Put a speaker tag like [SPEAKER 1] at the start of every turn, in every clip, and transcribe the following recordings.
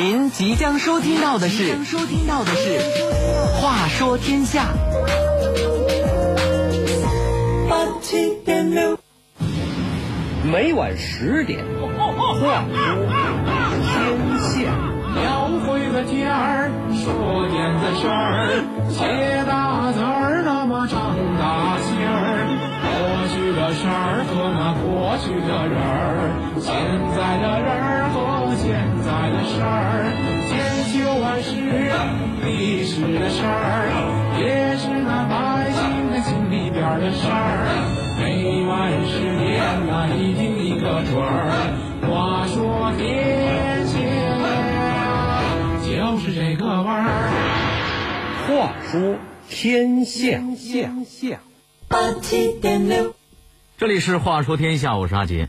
[SPEAKER 1] 您即将收听到的是，收听到的是《话说天下》。八七点六每晚十点，话说天下。
[SPEAKER 2] 描绘个天儿，说点子事儿，写大字儿，那么长大心儿。过去的事儿和那过去的人儿，现在的人儿和现在的事儿，千秋万世历史的事儿，也是那百姓的心里边的事儿。每晚十点，那一定一个准儿。话说天下，就是这个味儿。
[SPEAKER 1] 话说天下，
[SPEAKER 3] 八七点六，
[SPEAKER 4] 这里是《话说天下》，我是阿杰。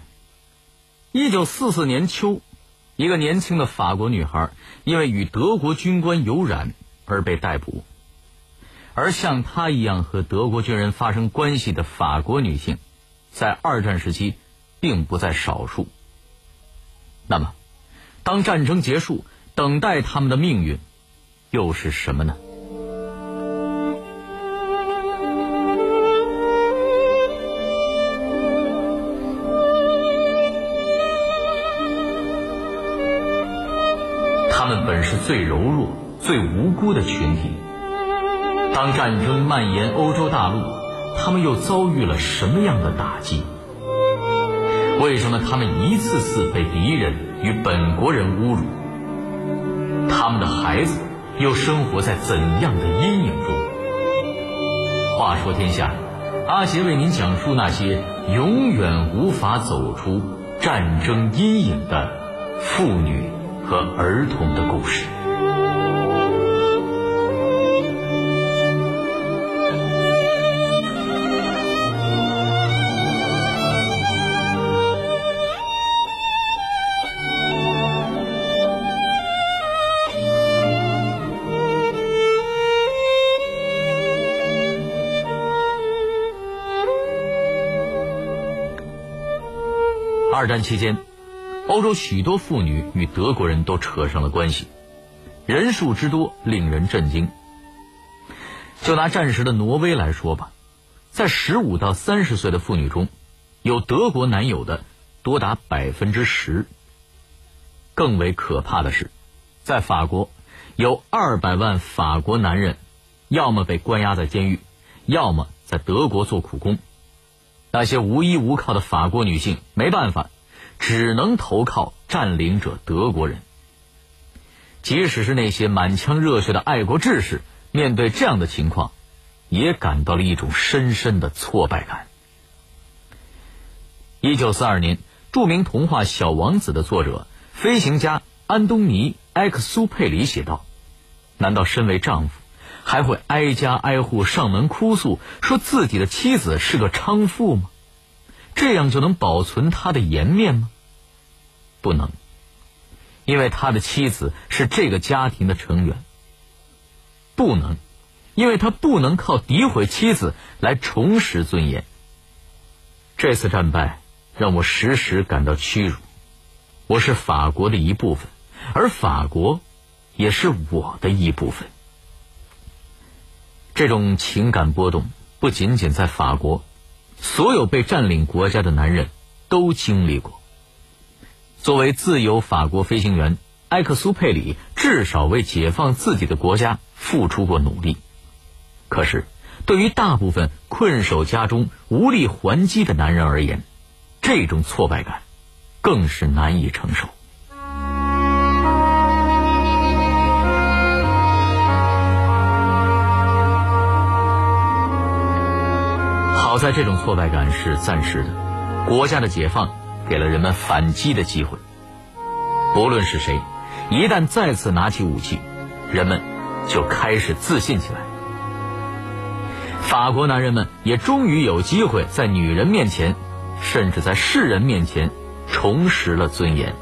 [SPEAKER 4] 一九四四年秋，一个年轻的法国女孩因为与德国军官有染而被逮捕。而像她一样和德国军人发生关系的法国女性，在二战时期并不在少数。那么，当战争结束，等待他们的命运又是什么呢？最柔弱、最无辜的群体。当战争蔓延欧洲大陆，他们又遭遇了什么样的打击？为什么他们一次次被敌人与本国人侮辱？他们的孩子又生活在怎样的阴影中？话说天下，阿杰为您讲述那些永远无法走出战争阴影的妇女和儿童的故事。战期间，欧洲许多妇女与德国人都扯上了关系，人数之多令人震惊。就拿战时的挪威来说吧，在十五到三十岁的妇女中，有德国男友的多达百分之十。更为可怕的是，在法国，有二百万法国男人，要么被关押在监狱，要么在德国做苦工。那些无依无靠的法国女性没办法，只能投靠占领者德国人。即使是那些满腔热血的爱国志士，面对这样的情况，也感到了一种深深的挫败感。一九四二年，著名童话《小王子》的作者、飞行家安东尼·埃克苏佩里写道：“难道身为丈夫？”还会挨家挨户上门哭诉，说自己的妻子是个娼妇吗？这样就能保存他的颜面吗？不能，因为他的妻子是这个家庭的成员。不能，因为他不能靠诋毁妻子来重拾尊严。这次战败让我时时感到屈辱。我是法国的一部分，而法国也是我的一部分。这种情感波动不仅仅在法国，所有被占领国家的男人都经历过。作为自由法国飞行员，埃克苏佩里至少为解放自己的国家付出过努力。可是，对于大部分困守家中无力还击的男人而言，这种挫败感更是难以承受。在这种挫败感是暂时的，国家的解放给了人们反击的机会。不论是谁，一旦再次拿起武器，人们就开始自信起来。法国男人们也终于有机会在女人面前，甚至在世人面前重拾了尊严。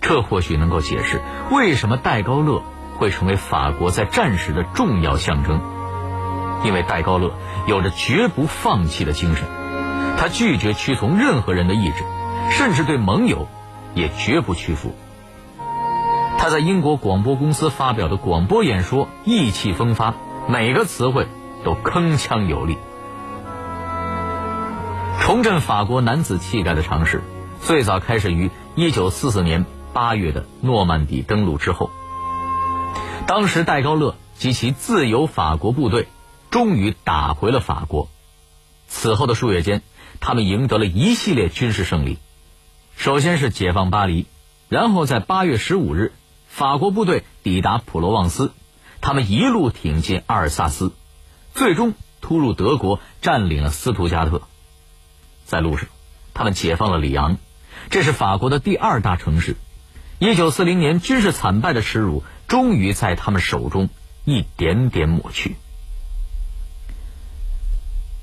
[SPEAKER 4] 这或许能够解释为什么戴高乐会成为法国在战时的重要象征。因为戴高乐有着绝不放弃的精神，他拒绝屈从任何人的意志，甚至对盟友也绝不屈服。他在英国广播公司发表的广播演说意气风发，每个词汇都铿锵有力。重振法国男子气概的尝试，最早开始于1944年8月的诺曼底登陆之后。当时戴高乐及其自由法国部队终于打回了法国。此后的数月间，他们赢得了一系列军事胜利。首先是解放巴黎，然后在8月15日，法国部队抵达普罗旺斯，他们一路挺进阿尔萨斯，最终突入德国，占领了斯图加特。在路上，他们解放了里昂，这是法国的第二大城市。一九四零年军事惨败的耻辱，终于在他们手中一点点抹去。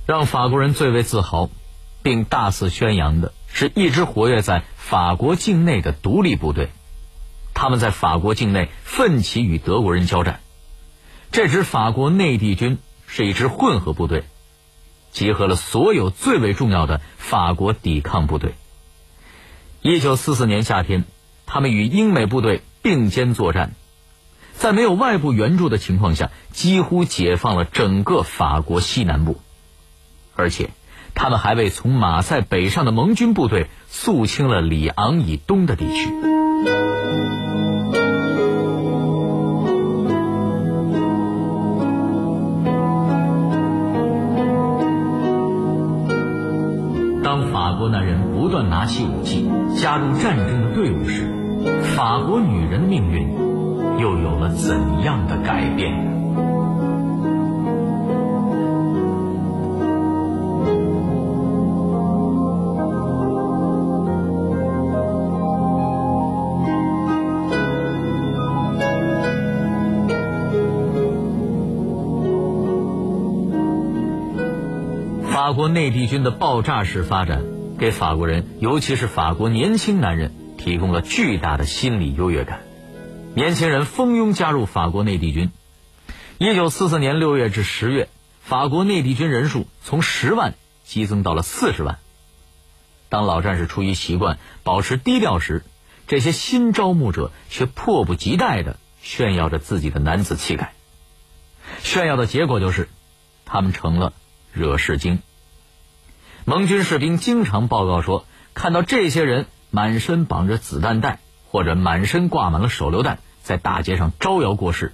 [SPEAKER 4] 让法国人最为自豪，并大肆宣扬的是一支活跃在法国境内的独立部队。他们在法国境内奋起与德国人交战。这支法国内地军是一支混合部队。集合了所有最为重要的法国抵抗部队。一九四四年夏天，他们与英美部队并肩作战，在没有外部援助的情况下，几乎解放了整个法国西南部，而且他们还为从马赛北上的盟军部队肃清了里昂以东的地区。当法国男人不断拿起武器加入战争的队伍时，法国女人的命运又有了怎样的改变？法国内地军的爆炸式发展，给法国人，尤其是法国年轻男人，提供了巨大的心理优越感。年轻人蜂拥加入法国内地军。一九四四年六月至十月，法国内地军人数从十万激增到了四十万。当老战士出于习惯保持低调时，这些新招募者却迫不及待地炫耀着自己的男子气概。炫耀的结果就是，他们成了惹事精。盟军士兵经常报告说，看到这些人满身绑着子弹带，或者满身挂满了手榴弹，在大街上招摇过市。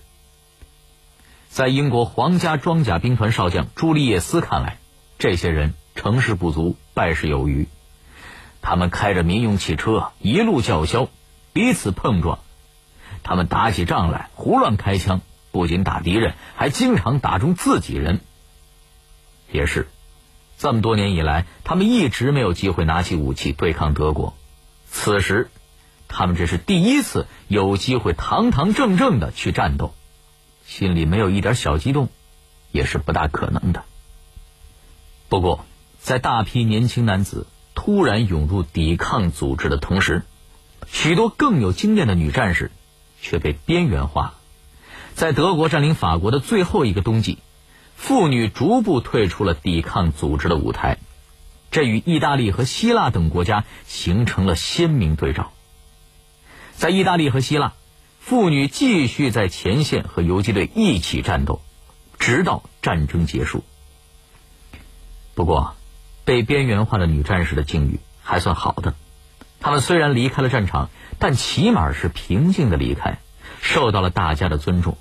[SPEAKER 4] 在英国皇家装甲兵团少将朱利叶斯看来，这些人成事不足败事有余。他们开着民用汽车一路叫嚣，彼此碰撞。他们打起仗来胡乱开枪，不仅打敌人，还经常打中自己人。也是。这么多年以来，他们一直没有机会拿起武器对抗德国。此时，他们这是第一次有机会堂堂正正的去战斗，心里没有一点小激动，也是不大可能的。不过，在大批年轻男子突然涌入抵抗组织的同时，许多更有经验的女战士却被边缘化。在德国占领法国的最后一个冬季。妇女逐步退出了抵抗组织的舞台，这与意大利和希腊等国家形成了鲜明对照。在意大利和希腊，妇女继续在前线和游击队一起战斗，直到战争结束。不过，被边缘化的女战士的境遇还算好的，她们虽然离开了战场，但起码是平静的离开，受到了大家的尊重。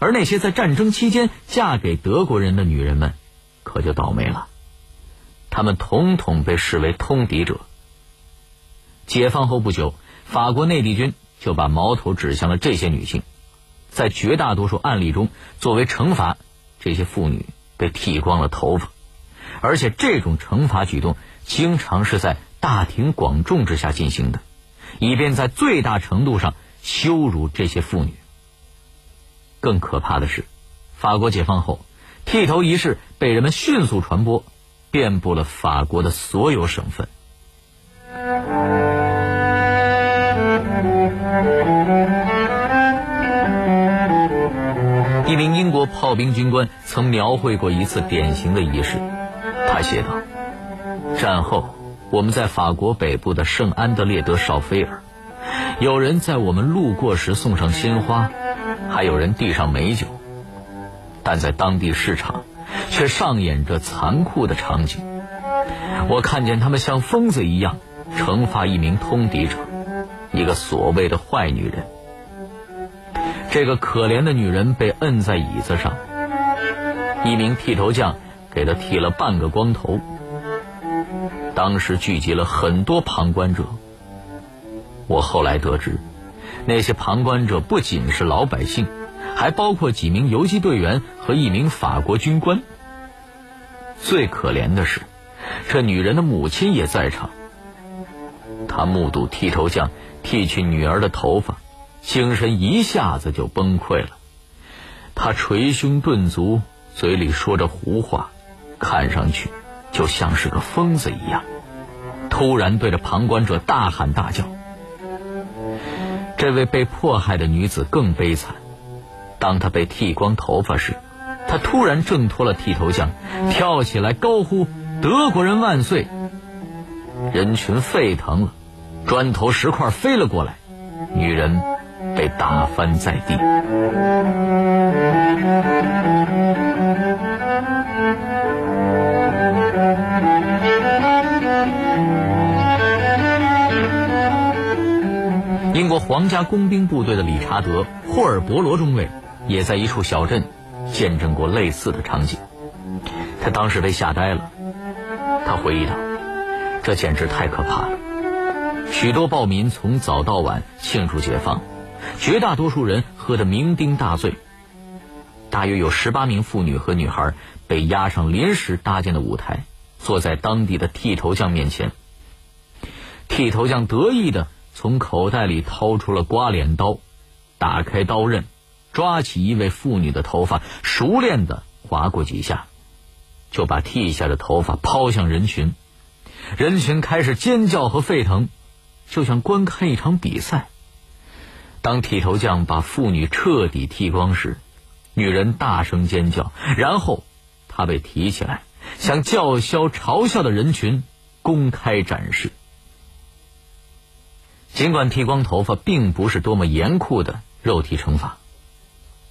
[SPEAKER 4] 而那些在战争期间嫁给德国人的女人们，可就倒霉了。她们统统被视为通敌者。解放后不久，法国内地军就把矛头指向了这些女性，在绝大多数案例中，作为惩罚，这些妇女被剃光了头发，而且这种惩罚举动经常是在大庭广众之下进行的，以便在最大程度上羞辱这些妇女。更可怕的是，法国解放后，剃头仪式被人们迅速传播，遍布了法国的所有省份。一名英国炮兵军官曾描绘过一次典型的仪式，他写道：“战后，我们在法国北部的圣安德烈德绍菲尔，有人在我们路过时送上鲜花，还有人递上美酒。但在当地市场，却上演着残酷的场景。我看见他们像疯子一样惩罚一名通敌者，一个所谓的坏女人。这个可怜的女人被摁在椅子上，一名剃头匠给她剃了半个光头。当时聚集了很多旁观者。我后来得知，那些旁观者不仅是老百姓。还包括几名游击队员和一名法国军官。最可怜的是，这女人的母亲也在场。她目睹剃头匠剃去女儿的头发，精神一下子就崩溃了。她捶胸顿足，嘴里说着胡话，看上去就像是个疯子一样。突然对着旁观者大喊大叫。这位被迫害的女子更悲惨。当她被剃光头发时，她突然挣脱了剃头匠，跳起来高呼“德国人万岁”。人群沸腾了，砖头石块飞了过来，女人被打翻在地。国皇家工兵部队的理查德·霍尔伯罗中尉。也在一处小镇见证过类似的场景，他当时被吓呆了。他回忆道：“这简直太可怕了！许多暴民从早到晚庆祝解放，绝大多数人喝得酩酊大醉。大约有十八名妇女和女孩被押上临时搭建的舞台，坐在当地的剃头匠面前。剃头匠得意地从口袋里掏出了刮脸刀，打开刀刃。”抓起一位妇女的头发，熟练的划过几下，就把剃下的头发抛向人群。人群开始尖叫和沸腾，就像观看一场比赛。当剃头匠把妇女彻底剃光时，女人大声尖叫，然后她被提起来，向叫嚣嘲笑的人群公开展示。尽管剃光头发并不是多么严酷的肉体惩罚。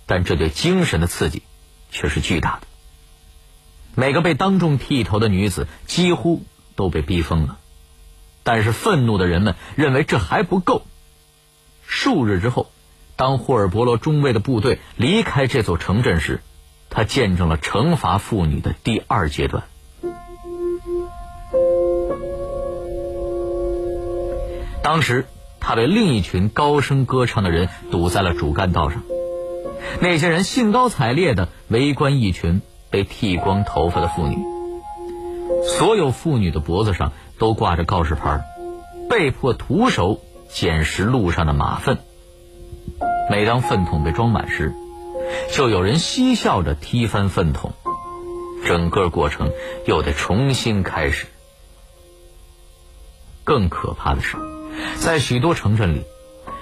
[SPEAKER 4] 但这对精神的刺激却是巨大的。每个被当众剃头的女子几乎都被逼疯了，但是愤怒的人们认为这还不够。数日之后，当霍尔伯罗中尉的部队离开这座城镇时，他见证了惩罚妇女的第二阶段。当时，他被另一群高声歌唱的人堵在了主干道上。那些人兴高采烈地围观一群被剃光头发的妇女，所有妇女的脖子上都挂着告示牌，被迫徒手捡拾路上的马粪。每当粪桶被装满时，就有人嬉笑着踢翻粪桶，整个过程又得重新开始。更可怕的是，在许多城镇里，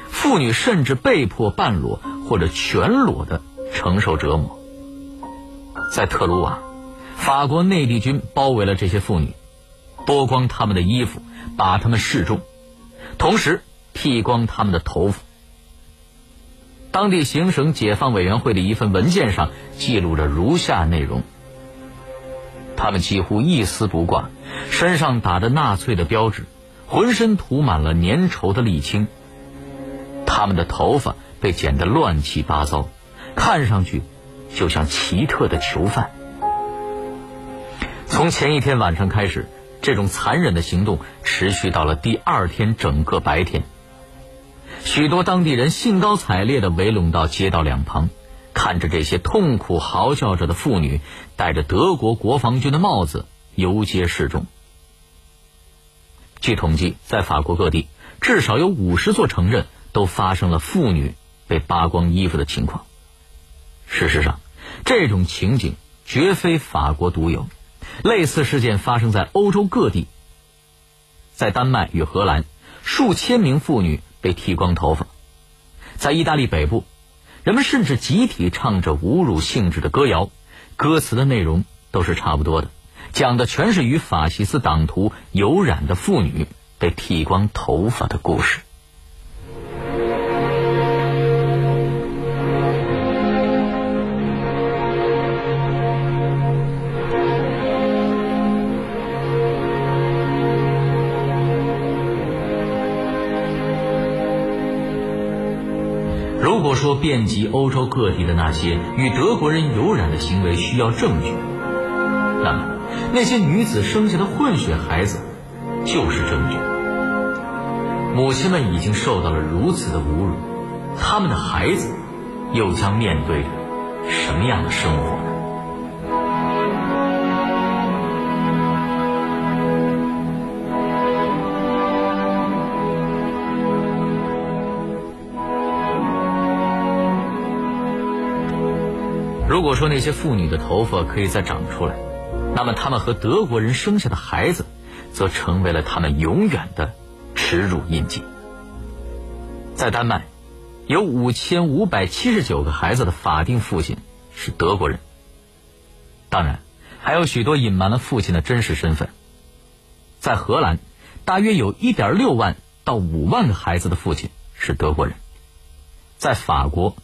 [SPEAKER 4] 妇女甚至被迫半裸。或者全裸的承受折磨。在特鲁瓦，法国内地军包围了这些妇女，剥光她们的衣服，把她们示众，同时剃光她们的头发。当地行省解放委员会的一份文件上记录着如下内容：他们几乎一丝不挂，身上打着纳粹的标志，浑身涂满了粘稠的沥青，他们的头发。被剪得乱七八糟，看上去就像奇特的囚犯。从前一天晚上开始，这种残忍的行动持续到了第二天整个白天。许多当地人兴高采烈地围拢到街道两旁，看着这些痛苦嚎叫着的妇女戴着德国国防军的帽子游街示众。据统计，在法国各地至少有五十座城镇都发生了妇女。被扒光衣服的情况。事实上，这种情景绝非法国独有，类似事件发生在欧洲各地。在丹麦与荷兰，数千名妇女被剃光头发；在意大利北部，人们甚至集体唱着侮辱性质的歌谣，歌词的内容都是差不多的，讲的全是与法西斯党徒有染的妇女被剃光头发的故事。如果说遍及欧洲各地的那些与德国人有染的行为需要证据那些女子生下的混血孩子就是证据。母亲们已经受到了如此的侮辱，他们的孩子又将面对什么样的生活呢？如果说那些妇女的头发可以再长出来，那么他们和德国人生下的孩子，则成为了他们永远的耻辱印记。在丹麦，有五千五百七十九个孩子的法定父亲是德国人。当然，还有许多隐瞒了父亲的真实身份。在荷兰，大约有一点六万到五万个孩子的父亲是德国人。在法国，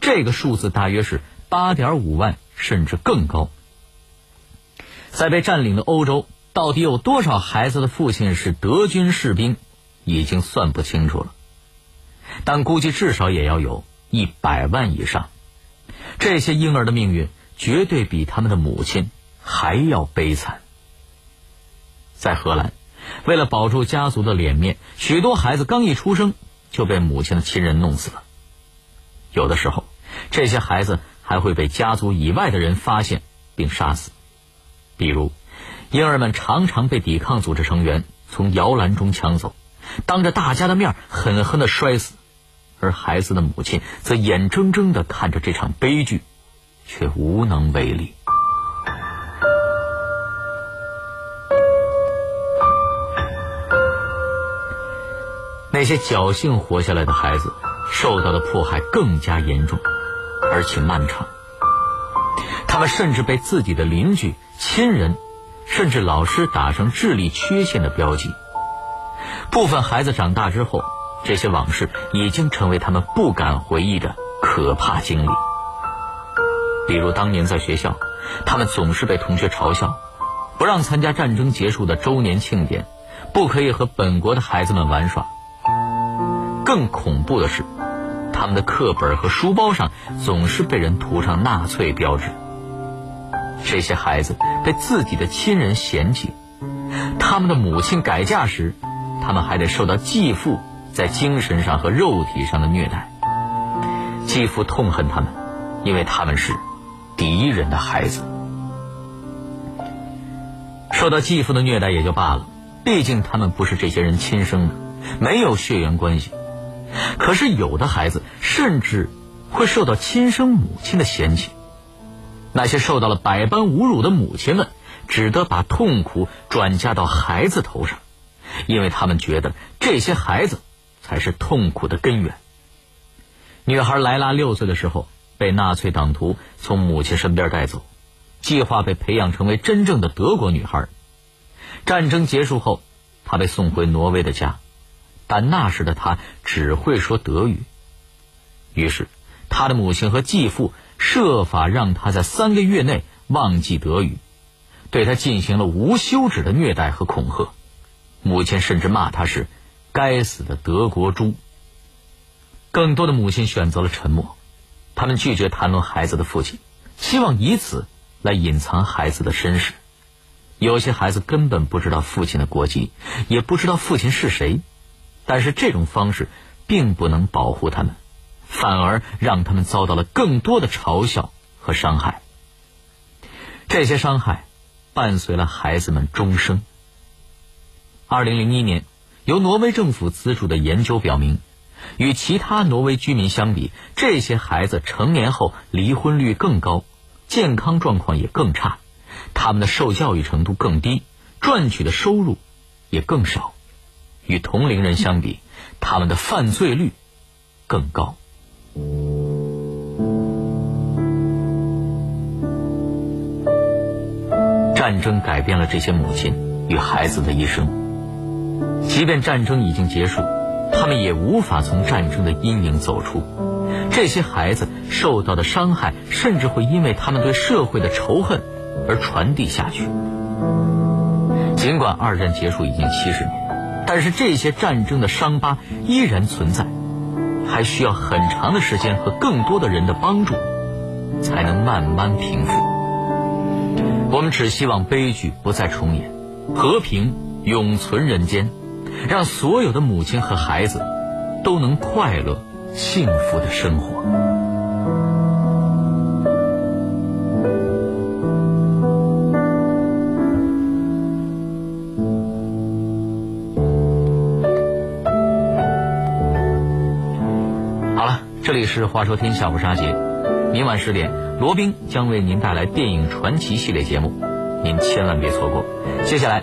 [SPEAKER 4] 这个数字大约是。八点五万，甚至更高。在被占领的欧洲，到底有多少孩子的父亲是德军士兵，已经算不清楚了。但估计至少也要有一百万以上。这些婴儿的命运绝对比他们的母亲还要悲惨。在荷兰，为了保住家族的脸面，许多孩子刚一出生就被母亲的亲人弄死了。有的时候，这些孩子。还会被家族以外的人发现并杀死，比如，婴儿们常常被抵抗组织成员从摇篮中抢走，当着大家的面狠狠的摔死，而孩子的母亲则眼睁睁的看着这场悲剧，却无能为力。那些侥幸活下来的孩子，受到的迫害更加严重。而且漫长，他们甚至被自己的邻居、亲人，甚至老师打上智力缺陷的标记。部分孩子长大之后，这些往事已经成为他们不敢回忆的可怕经历。比如当年在学校，他们总是被同学嘲笑，不让参加战争结束的周年庆典，不可以和本国的孩子们玩耍。更恐怖的是。他们的课本和书包上总是被人涂上纳粹标志。这些孩子被自己的亲人嫌弃，他们的母亲改嫁时，他们还得受到继父在精神上和肉体上的虐待。继父痛恨他们，因为他们是敌人的孩子。受到继父的虐待也就罢了，毕竟他们不是这些人亲生的，没有血缘关系。可是有的孩子甚至会受到亲生母亲的嫌弃，那些受到了百般侮辱的母亲们，只得把痛苦转嫁到孩子头上，因为他们觉得这些孩子才是痛苦的根源。女孩莱拉六岁的时候被纳粹党徒从母亲身边带走，计划被培养成为真正的德国女孩。战争结束后，她被送回挪威的家。但那时的她只会说德语，于是她的母亲和继父设法让他在三个月内忘记德语，对他进行了无休止的虐待和恐吓。母亲甚至骂他是“该死的德国猪”。更多的母亲选择了沉默，他们拒绝谈论孩子的父亲，希望以此来隐藏孩子的身世。有些孩子根本不知道父亲的国籍，也不知道父亲是谁。但是这种方式并不能保护他们，反而让他们遭到了更多的嘲笑和伤害。这些伤害伴随了孩子们终生。二零零一年，由挪威政府资助的研究表明，与其他挪威居民相比，这些孩子成年后离婚率更高，健康状况也更差，他们的受教育程度更低，赚取的收入也更少。与同龄人相比，他们的犯罪率更高。战争改变了这些母亲与孩子的一生。即便战争已经结束，他们也无法从战争的阴影走出。这些孩子受到的伤害，甚至会因为他们对社会的仇恨而传递下去。尽管二战结束已经七十年。但是这些战争的伤疤依然存在，还需要很长的时间和更多的人的帮助，才能慢慢平复。我们只希望悲剧不再重演，和平永存人间，让所有的母亲和孩子都能快乐、幸福的生活。是《话说天下》，我是阿杰。明晚十点，罗宾将为您带来电影传奇系列节目，您千万别错过。接下来。